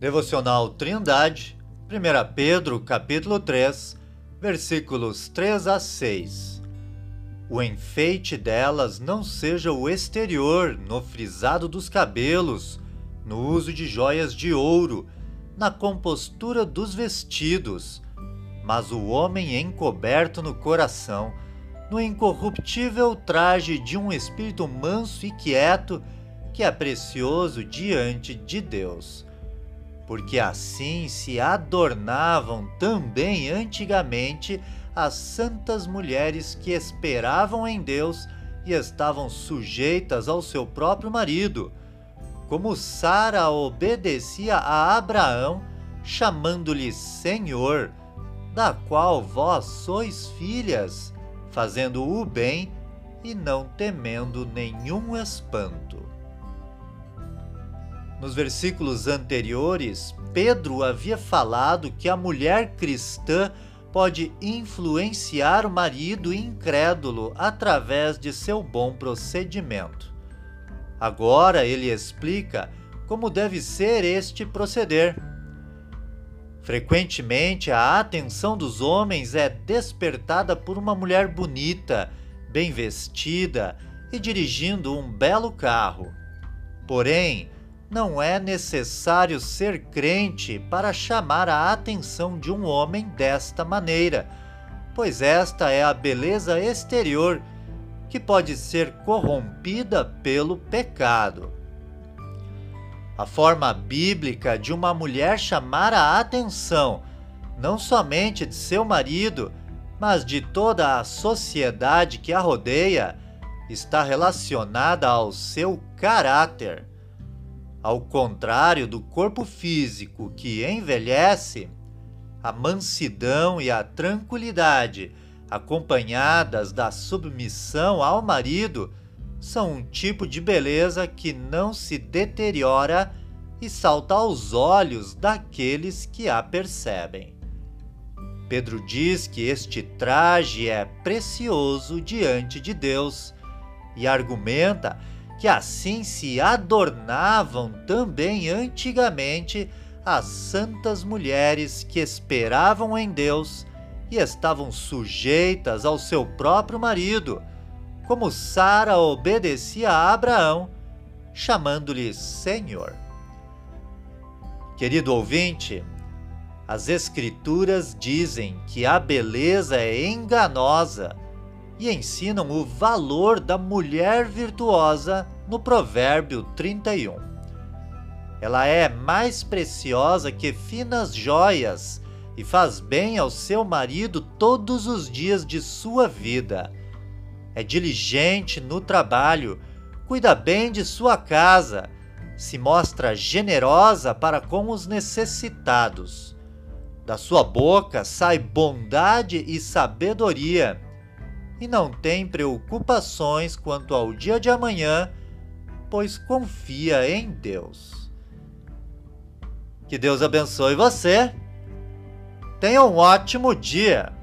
Devocional Trindade, 1 Pedro, capítulo 3, versículos 3 a 6. O enfeite delas não seja o exterior, no frisado dos cabelos, no uso de joias de ouro, na compostura dos vestidos, mas o homem encoberto no coração, no incorruptível traje de um espírito manso e quieto, que é precioso diante de Deus porque assim se adornavam também antigamente as santas mulheres que esperavam em Deus e estavam sujeitas ao seu próprio marido, como Sara obedecia a Abraão, chamando-lhe Senhor, da qual vós sois filhas, fazendo o bem e não temendo nenhum espanto. Nos versículos anteriores, Pedro havia falado que a mulher cristã pode influenciar o marido incrédulo através de seu bom procedimento. Agora ele explica como deve ser este proceder. Frequentemente, a atenção dos homens é despertada por uma mulher bonita, bem vestida e dirigindo um belo carro. Porém, não é necessário ser crente para chamar a atenção de um homem desta maneira, pois esta é a beleza exterior que pode ser corrompida pelo pecado. A forma bíblica de uma mulher chamar a atenção não somente de seu marido, mas de toda a sociedade que a rodeia, está relacionada ao seu caráter. Ao contrário do corpo físico que envelhece, a mansidão e a tranquilidade, acompanhadas da submissão ao marido, são um tipo de beleza que não se deteriora e salta aos olhos daqueles que a percebem. Pedro diz que este traje é precioso diante de Deus e argumenta que assim se adornavam também antigamente as santas mulheres que esperavam em Deus e estavam sujeitas ao seu próprio marido, como Sara obedecia a Abraão, chamando-lhe Senhor. Querido ouvinte, as Escrituras dizem que a beleza é enganosa e ensinam o valor da mulher virtuosa no Provérbio 31. Ela é mais preciosa que finas joias e faz bem ao seu marido todos os dias de sua vida. É diligente no trabalho, cuida bem de sua casa, se mostra generosa para com os necessitados. Da sua boca sai bondade e sabedoria e não tem preocupações quanto ao dia de amanhã, pois confia em Deus. Que Deus abençoe você. Tenha um ótimo dia!